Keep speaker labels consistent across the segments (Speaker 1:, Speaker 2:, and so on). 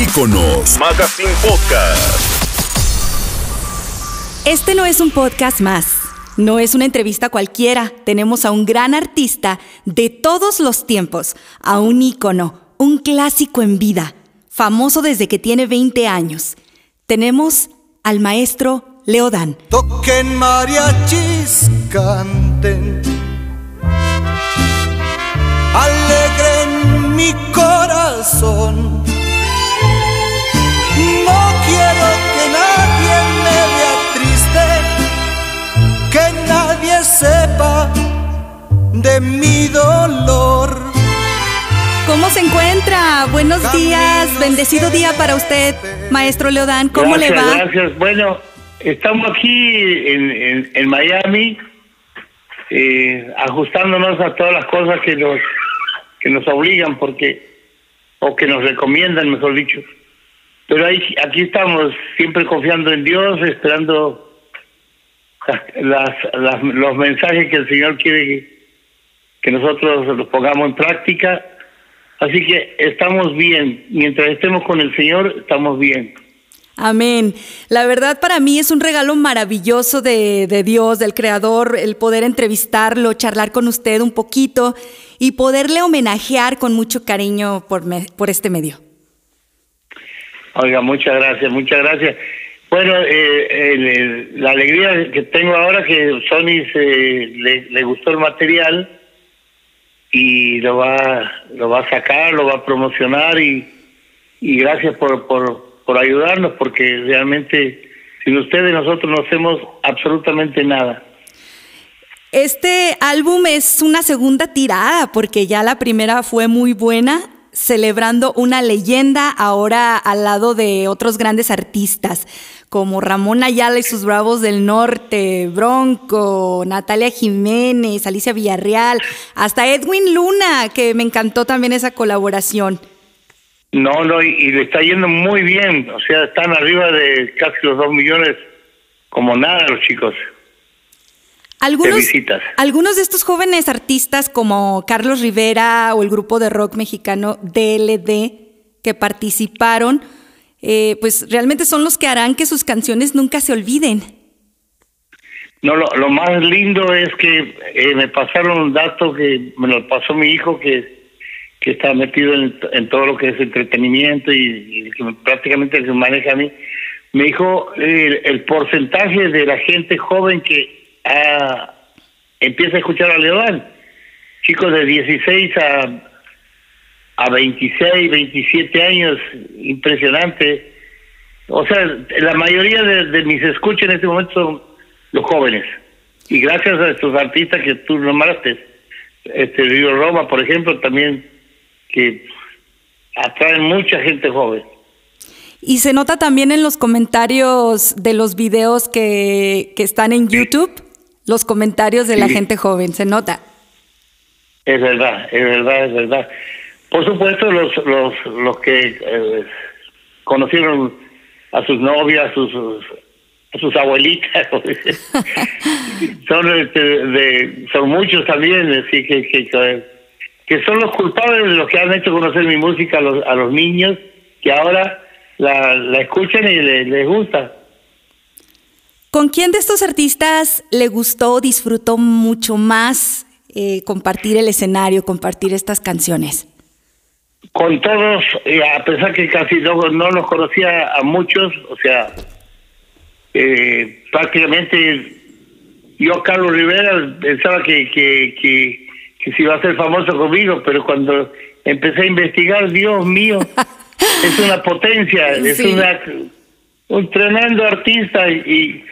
Speaker 1: Iconos Magazine Podcast.
Speaker 2: Este no es un podcast más. No es una entrevista cualquiera. Tenemos a un gran artista de todos los tiempos, a un ícono, un clásico en vida, famoso desde que tiene 20 años. Tenemos al maestro Leodán.
Speaker 3: Toquen mariachis, canten. Alegren mi corazón. De mi dolor.
Speaker 2: ¿Cómo se encuentra? Buenos días, bendecido día para usted, maestro Leodán. ¿Cómo
Speaker 4: gracias,
Speaker 2: le va?
Speaker 4: Gracias. Bueno, estamos aquí en, en- en Miami, eh, ajustándonos a todas las cosas que nos que nos obligan, porque o que nos recomiendan, mejor dicho. Pero ahí, aquí estamos, siempre confiando en Dios, esperando las, las- los mensajes que el Señor quiere que, nosotros los pongamos en práctica. Así que estamos bien. Mientras estemos con el Señor, estamos bien.
Speaker 2: Amén. La verdad para mí es un regalo maravilloso de, de Dios, del Creador, el poder entrevistarlo, charlar con usted un poquito y poderle homenajear con mucho cariño por, me- por este medio.
Speaker 4: Oiga, muchas gracias, muchas gracias. Bueno, eh, el- el- la alegría que tengo ahora que Sony se, le, le gustó el material y lo va lo va a sacar, lo va a promocionar y, y gracias por, por, por ayudarnos porque realmente sin ustedes nosotros no hacemos absolutamente nada.
Speaker 2: Este álbum es una segunda tirada porque ya la primera fue muy buena, celebrando una leyenda ahora al lado de otros grandes artistas como Ramón Ayala y sus Bravos del Norte, Bronco, Natalia Jiménez, Alicia Villarreal, hasta Edwin Luna, que me encantó también esa colaboración.
Speaker 4: No, no, y, y le está yendo muy bien, o sea, están arriba de casi los dos millones como nada los chicos.
Speaker 2: Algunos, algunos de estos jóvenes artistas como Carlos Rivera o el grupo de rock mexicano DLD que participaron, eh, pues realmente son los que harán que sus canciones nunca se olviden.
Speaker 4: No, lo, lo más lindo es que eh, me pasaron un dato que me lo pasó mi hijo que, que está metido en, en todo lo que es entretenimiento y, y que prácticamente se maneja a mí. Me dijo el porcentaje de la gente joven que ah, empieza a escuchar a Leodán. Chicos de 16 a, a 26, 27 años, impresionante. O sea, la mayoría de, de mis escuchas en este momento son los jóvenes. Y gracias a estos artistas que tú nombraste, este Río Roma, por ejemplo, también que atraen mucha gente joven.
Speaker 2: Y se nota también en los comentarios de los videos que, que están en YouTube, los comentarios de la gente joven, se nota.
Speaker 4: Es verdad, es verdad, es verdad. Por supuesto, los los los que eh, conocieron a sus novias, a sus a sus abuelitas, son este, de, son muchos también, así que, que que son los culpables de los que han hecho conocer mi música a los a los niños que ahora la, la escuchan y le- les gusta.
Speaker 2: ¿Con quién de estos artistas le gustó, disfrutó mucho más eh, compartir el escenario, compartir estas canciones?
Speaker 4: Con todos, eh, a pesar que casi no, no los conocía a muchos, o sea, eh, prácticamente yo, Carlos Rivera, pensaba que, que, que, que se iba a ser famoso conmigo, pero cuando empecé a investigar, Dios mío, es una potencia, es una, un tremendo artista y, y,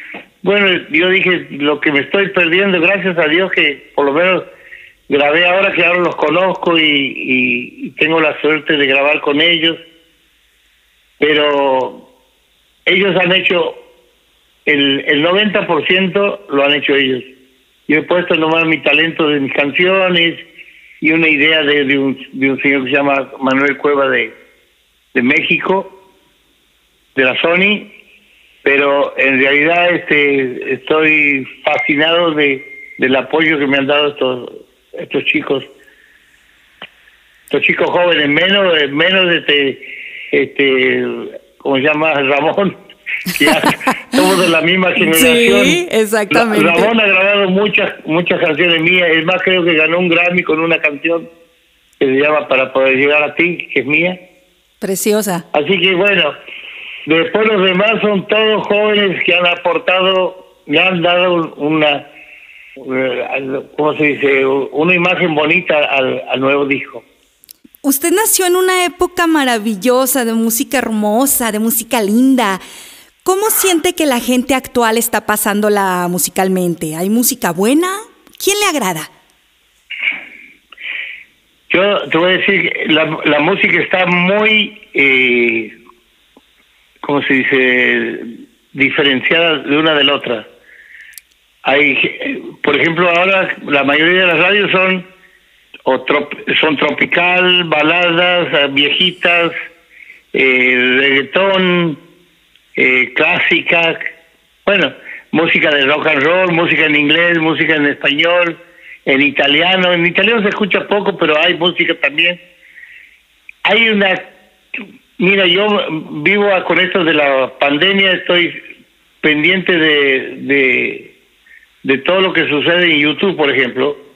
Speaker 4: bueno, yo dije, lo que me estoy perdiendo, gracias a Dios que por lo menos grabé ahora que ahora los conozco y, tengo la suerte de grabar con ellos, pero ellos han hecho, el, el 90% lo han hecho ellos. Yo he puesto nomás mi talento de mis canciones y una idea de, de un, de un señor que se llama Manuel Cueva de, de México, de la Sony, pero en realidad este estoy fascinado de del apoyo que me han dado estos estos chicos estos chicos jóvenes menos de- menos de este, este, ¿cómo se llama? Ramón, ya somos de la misma generación.
Speaker 2: Sí, exactamente.
Speaker 4: Ra- Ramón ha grabado muchas, muchas canciones mías, es más, creo que ganó un Grammy con una canción que se llama Para poder llegar a ti, que es mía.
Speaker 2: Preciosa.
Speaker 4: Así que bueno, después los demás son todos jóvenes que han aportado, le han dado una, ¿cómo se dice? Una imagen bonita al, al nuevo disco.
Speaker 2: Usted nació en una época maravillosa, de música hermosa, de música linda. ¿Cómo siente que la gente actual está pasándola musicalmente? ¿Hay música buena? ¿Quién le agrada?
Speaker 4: Yo te voy a decir, la, la música está muy, eh, ¿cómo se dice? Diferenciada de una de la otra. Hay, por ejemplo, ahora la mayoría de las radios son o trop- son tropical, baladas, eh, viejitas, eh, reggaetón, eh, clásica, bueno, música de rock and roll, música en inglés, música en español, en italiano. En italiano se escucha poco, pero hay música también. Hay una, mira, yo vivo con esto de la pandemia, estoy pendiente de, de todo lo que sucede en YouTube, por ejemplo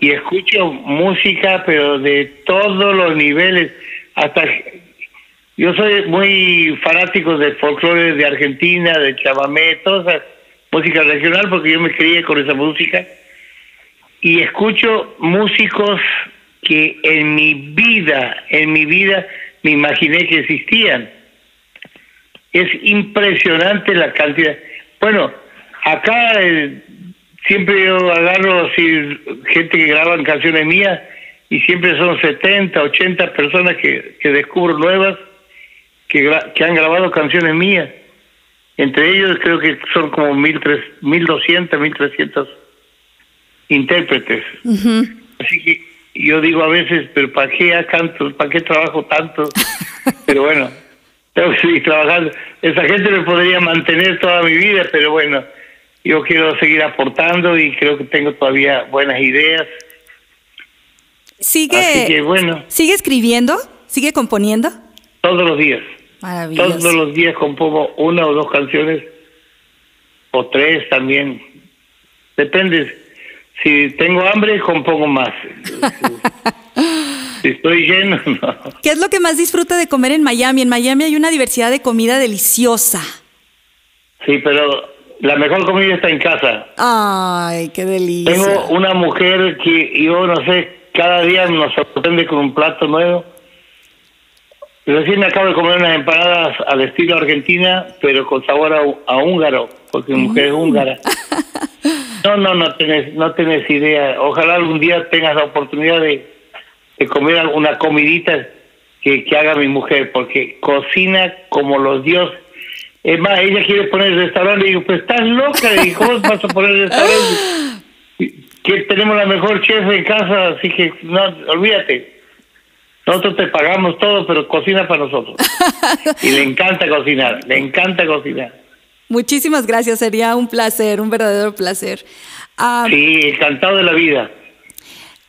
Speaker 4: y escucho música, pero de todos los niveles. Hasta yo soy muy fanático del folclore de Argentina, de chamamé, toda esa música regional, porque yo me crié con esa música. Y escucho músicos que en mi vida, en mi vida, me imaginé que existían. Es impresionante la cantidad. Bueno, acá eh, siempre yo agarro así, gente que graban canciones mías y siempre son 70, 80 personas que, que descubro nuevas que, han grabado canciones mías. Entre ellos creo que son como 1.300, 1.200, 1.300 intérpretes.
Speaker 2: Ujú.
Speaker 4: Así que yo digo a veces, pero ¿para qué canto? ¿Para qué trabajo tanto? pero bueno, tengo que seguir trabajando. Esa gente me podría mantener toda mi vida, pero bueno, yo quiero seguir aportando y creo que tengo todavía buenas ideas.
Speaker 2: ¿Sigue,
Speaker 4: que bueno,
Speaker 2: ¿Sigue escribiendo? ¿Sigue componiendo?
Speaker 4: todos los días.
Speaker 2: Maravilloso.
Speaker 4: Todos los días compongo una o dos canciones, o tres también. Depende. Si tengo hambre, compongo más. si estoy lleno, no.
Speaker 2: ¿Qué es lo que más disfruta de comer en Miami? En Miami hay una diversidad de comida deliciosa.
Speaker 4: Sí, pero la mejor comida está en casa.
Speaker 2: Ay, qué delicia.
Speaker 4: Tengo una mujer que yo no sé, cada día nos sorprende con un plato nuevo. Recién me acabo de comer unas empanadas al estilo argentina, pero con sabor a, a húngaro, porque mi mujer es húngara. No, no, no tenés, no tenés idea. Ojalá algún día tengas la oportunidad de, de comer alguna comidita que, que haga mi mujer, porque cocina como los dioses. Es más, ella quiere poner el restaurante y digo, pues estás loca, y ¿cómo vas a poner el restaurante? Que tenemos la mejor chef en casa, así que no, olvídate. Nosotros te pagamos todo, pero cocina para nosotros. Y le encanta cocinar, le encanta cocinar.
Speaker 2: Muchísimas gracias, sería un placer, un verdadero placer. Ah,
Speaker 4: Sí, encantado de la vida.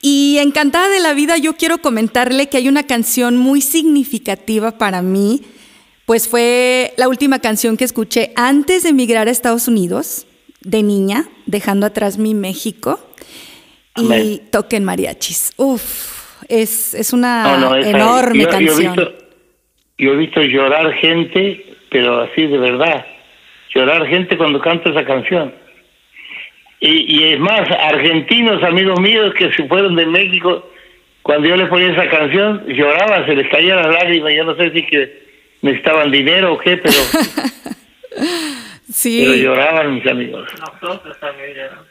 Speaker 2: Y encantada de la vida, yo quiero comentarle que hay una canción muy significativa para mí, pues fue la última canción que escuché antes de emigrar a Estados Unidos, de niña, dejando atrás mi México, y toquen mariachis. Uf, es, es una
Speaker 4: No, no, esa-
Speaker 2: enorme
Speaker 4: yo- yo he
Speaker 2: canción.
Speaker 4: visto- Yo he visto llorar gente, pero así de verdad. Llorar gente cuando canta esa canción. Y, y es más, argentinos, amigos míos que se fueron de México, cuando yo les ponía esa canción, lloraban, se les caían las lágrimas. Yo no sé si que necesitaban dinero o qué, pero,
Speaker 2: sí.
Speaker 4: pero lloraban mis amigos.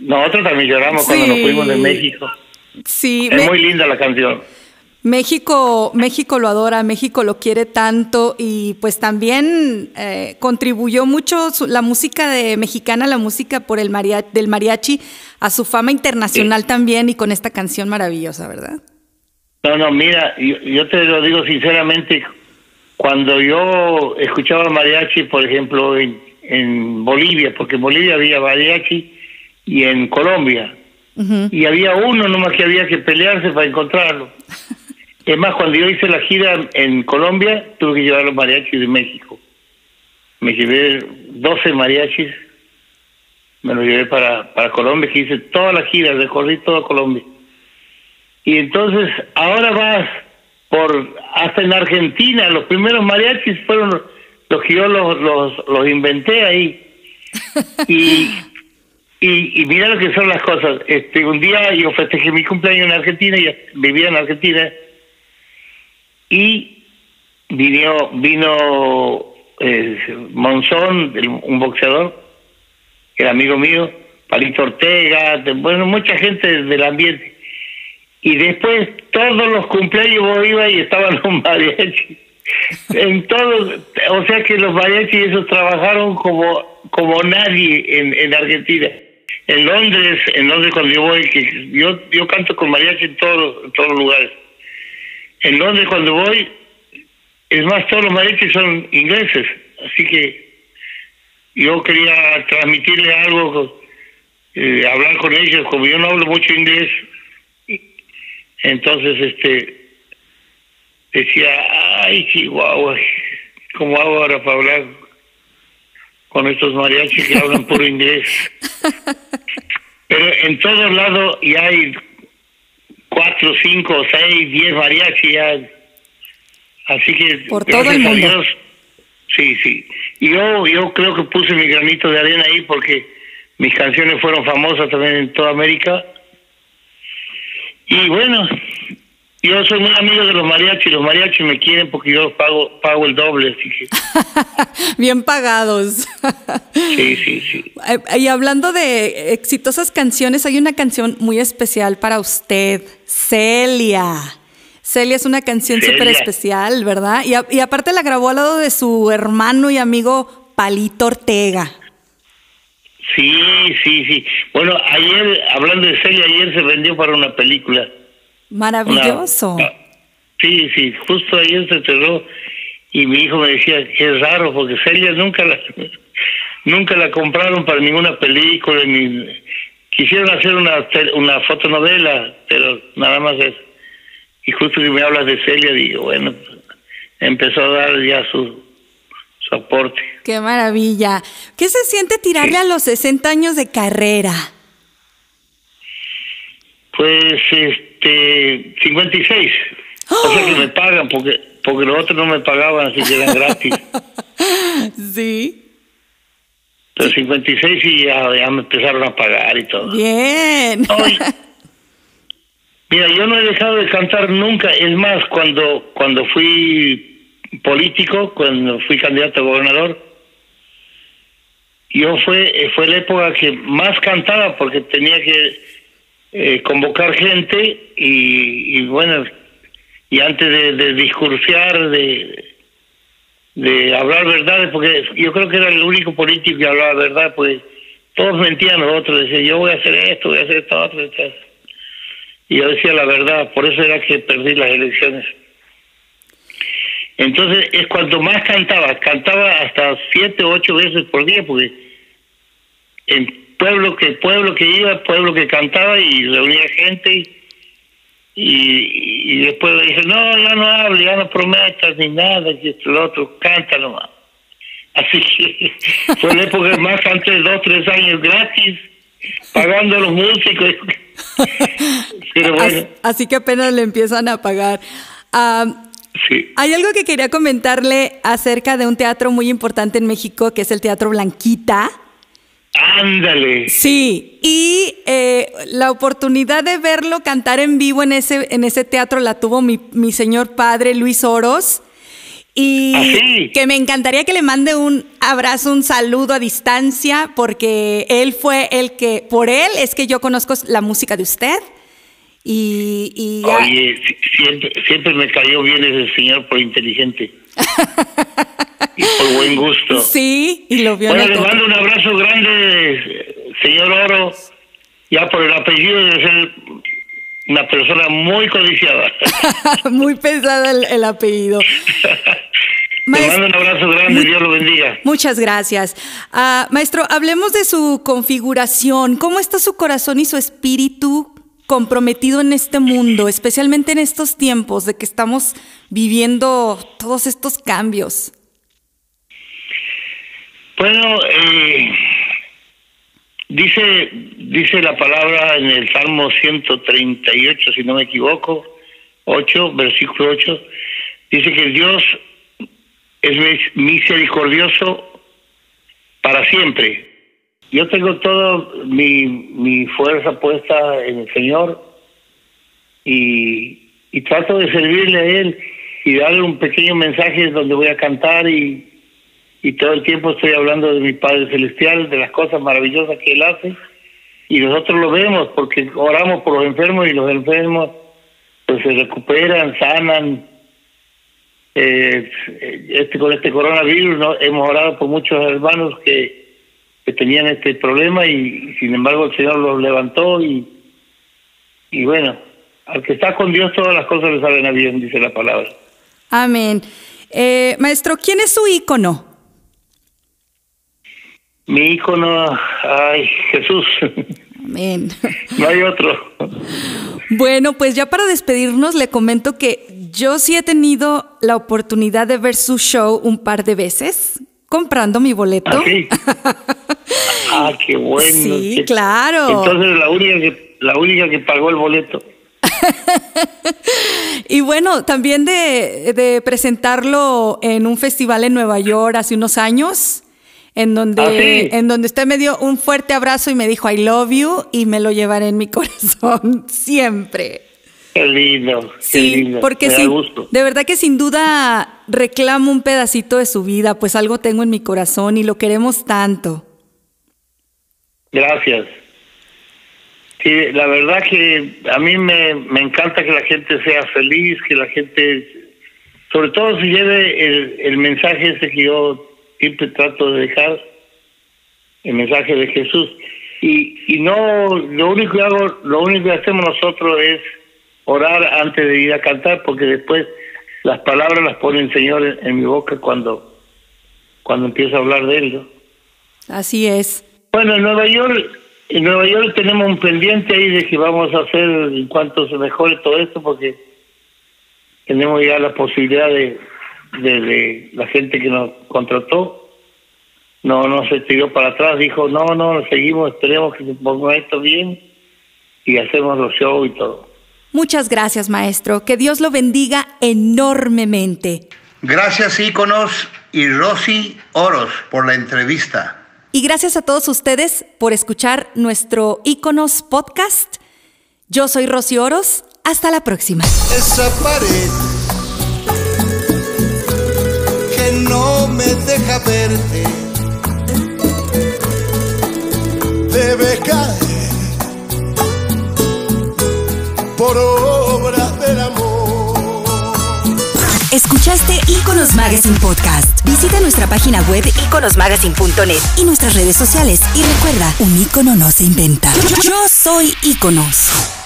Speaker 4: Nosotros también lloramos cuando nos fuimos de México.
Speaker 2: Sí,
Speaker 4: Es
Speaker 2: me-
Speaker 4: muy linda la canción.
Speaker 2: México, México lo adora, México lo quiere tanto y pues también eh, contribuyó mucho su- la música de mexicana, la música por el maria- del mariachi a su fama internacional también y con esta canción maravillosa, ¿verdad?
Speaker 4: No, no, mira, yo, yo te lo digo sinceramente, cuando yo escuchaba mariachi, por ejemplo, en, en Bolivia, porque en Bolivia había mariachi y en Colombia, y había uno nomás que había que pelearse para encontrarlo. Es más, cuando yo hice la gira en Colombia, tuve que llevar los mariachis de México. Me llevé 12 mariachis, me los llevé para, para Colombia, que hice toda la gira, recorrí toda Colombia. Y entonces, ahora vas por, hasta en Argentina, los primeros mariachis fueron los que yo los, los, los inventé ahí. Y, y, y mira lo que son las cosas. Este, un día yo festejé mi cumpleaños en Argentina, y vivía en Argentina, y vino, vino eh, Monzón, un boxeador, que era amigo mío, Palito Ortega, de- bueno, mucha gente del ambiente. Y después todos los cumpleaños vos y estaban los mariachis. En todos, o sea que los mariachis esos trabajaron como, como nadie en, en Argentina. En Londres, en Londres cuando yo voy, que yo, yo canto con mariachi en todos, en todos los lugares. En Londres cuando voy, es más, todos los mariachis son ingleses, así que yo quería transmitirle algo, eh, hablar con ellos, como yo no hablo mucho inglés, entonces este decía, ay Chihuahua, ¿cómo hago ahora para hablar con estos mariachis que hablan puro inglés? Pero en todos lados ya hay cuatro, cinco, seis, diez mariachis ya. Así que
Speaker 2: Por todo el mundo.
Speaker 4: Dios, sí, sí. Y yo, yo creo que puse mi granito de arena ahí porque mis canciones fueron famosas también en toda América. Y bueno, yo soy muy amigo de los mariachis, los mariachis me quieren porque yo pago, pago el doble, así que
Speaker 2: Bien pagados.
Speaker 4: sí, sí, sí.
Speaker 2: Eh, Y hablando de exitosas canciones, hay una canción muy especial para usted, Celia. Celia es una canción súper especial, ¿verdad? Y, a- y aparte la grabó al lado de su hermano y amigo Palito Ortega.
Speaker 4: Sí, sí, sí. Bueno, ayer, hablando de Celia, ayer se vendió para una película.
Speaker 2: Maravilloso.
Speaker 4: ah, sí, sí, justo ayer se cerró y mi hijo me decía que es raro porque Celia nunca la nunca la compraron para ninguna película ni quisieron hacer una una fotonovela, pero nada más eso. Y justo que me hablas de Celia digo, bueno, empezó a dar ya su su aporte.
Speaker 2: Qué maravilla. ¿Qué se siente tirarle a los 60 años de carrera?
Speaker 4: Pues este 56. O sea que me pagan porque porque los otros no me pagaban, así que eran gratis.
Speaker 2: Sí.
Speaker 4: Pero 56 y ya, ya me empezaron a pagar y todo.
Speaker 2: Bien.
Speaker 4: Mira, yo no he dejado de cantar nunca. Es más, cuando cuando fui político, cuando fui candidato a gobernador, yo fue fue la época que más cantaba porque tenía que eh, convocar gente y, y bueno, y antes de, de discursear, de de hablar verdades, porque yo creo que era el único político que hablaba verdad, pues todos mentían los otros, decían yo voy a hacer esto, voy a hacer esto. y yo decía la verdad, por eso era que perdí las elecciones. Entonces es cuando más cantaba, cantaba hasta siete o ocho veces por día, porque en pueblo que pueblo que iba, pueblo que cantaba y reunía gente y, y después le dije, no, ya no hable, ya no prometas ni nada, que esto, lo otro, canta nomás. Así que fue la época más canté dos, tres años gratis, pagando a los músicos. Pero bueno,
Speaker 2: As- Así que apenas le empiezan a pagar. Ah,
Speaker 4: sí.
Speaker 2: hay algo que quería comentarle acerca de un teatro muy importante en México, que es el Teatro Blanquita.
Speaker 4: Ándale.
Speaker 2: Sí, y eh, la oportunidad de verlo cantar en vivo en ese, en ese teatro la tuvo mi, mi señor padre Luis Oros. Y
Speaker 4: ¿Ah, sí?
Speaker 2: que me encantaría que le mande un abrazo, un saludo a distancia, porque él fue el que, por él es que yo conozco la música de usted. Y, y ya-
Speaker 4: Oye, si- siempre, siempre me cayó bien ese señor por inteligente. y por buen gusto.
Speaker 2: sí, y lo vio en
Speaker 4: Bueno, le mando un abrazo grande, señor Oro, ya por el apellido de ser una persona muy codiciada.
Speaker 2: Muy pesado el, el apellido.
Speaker 4: Le mando un abrazo grande,
Speaker 2: Muy-
Speaker 4: Dios lo bendiga.
Speaker 2: Muchas gracias. Ah, maestro, hablemos de su configuración. ¿Cómo está su corazón y su espíritu comprometido en este mundo, especialmente en estos tiempos de que estamos viviendo todos estos cambios?
Speaker 4: Bueno, eh, dice, dice la palabra en el Salmo 138, si no me equivoco, 8, versículo 8, dice que Dios es misericordioso para siempre. Yo tengo toda mi, mi fuerza puesta en el Señor y, y trato de servirle a Él y darle un pequeño mensaje donde voy a cantar y, y todo el tiempo estoy hablando de mi Padre Celestial, de las cosas maravillosas que Él hace, y nosotros lo vemos porque oramos por los enfermos y los enfermos pues se recuperan, sanan. Eh, este con este coronavirus ¿no? hemos orado por muchos hermanos que, que tenían este problema y sin embargo el Señor los levantó y, y bueno, al que está con Dios todas las cosas le salen a bien, dice la palabra.
Speaker 2: Amén. Eh, maestro, ¿quién es su ícono?
Speaker 4: Mi ícono, ay, Jesús.
Speaker 2: Amén.
Speaker 4: No hay otro.
Speaker 2: Bueno, pues ya para despedirnos le comento que yo sí he tenido la oportunidad de ver su show un par de veces comprando mi boleto.
Speaker 4: ¿Ah, sí? ah qué bueno.
Speaker 2: Sí, claro.
Speaker 4: Entonces la única que la única que pagó el boleto.
Speaker 2: y bueno, también de, de presentarlo en un festival en Nueva York hace unos años en donde,
Speaker 4: ¿Ah,
Speaker 2: en donde usted me dio un fuerte abrazo y me dijo I love you y me lo llevaré en mi corazón siempre.
Speaker 4: Qué lindo.
Speaker 2: Sí, porque sí, de verdad que sin duda reclamo un pedacito de su vida, pues algo tengo en mi corazón y lo queremos tanto.
Speaker 4: Gracias. Sí, la verdad que a mí me, me encanta que la gente sea feliz, que la gente, sobre todo si lleve el, el mensaje ese que yo siempre trato de dejar el mensaje de Jesús. Y, y no, lo único que hago, lo único que hacemos nosotros es orar antes de ir a cantar, porque después las palabras las pone el Señor en, mi boca cuando, cuando empiezo a hablar de Él.
Speaker 2: Así es.
Speaker 4: Bueno, en Nueva York, en Nueva York tenemos un pendiente ahí de que vamos a hacer en cuanto se mejore todo esto, porque tenemos ya la posibilidad de, de, la gente que nos contrató no no se tiró para atrás, dijo, no, no, seguimos, esperemos que se ponga esto bien y hacemos los shows y todo.
Speaker 2: Muchas gracias, maestro. Que Dios lo bendiga enormemente.
Speaker 5: Gracias, íconos y Rosy Oros, por la entrevista.
Speaker 2: Y gracias a todos ustedes por escuchar nuestro íconos podcast. Yo soy Rosy Oros. Hasta la próxima.
Speaker 3: Esa pared no me deja verte. Debe caer por obra
Speaker 6: Escuchaste Iconos Magazine Podcast. Visita nuestra página web iconosmagazine.net y nuestras redes sociales. Y recuerda, un icono no se inventa. Yo soy Iconos.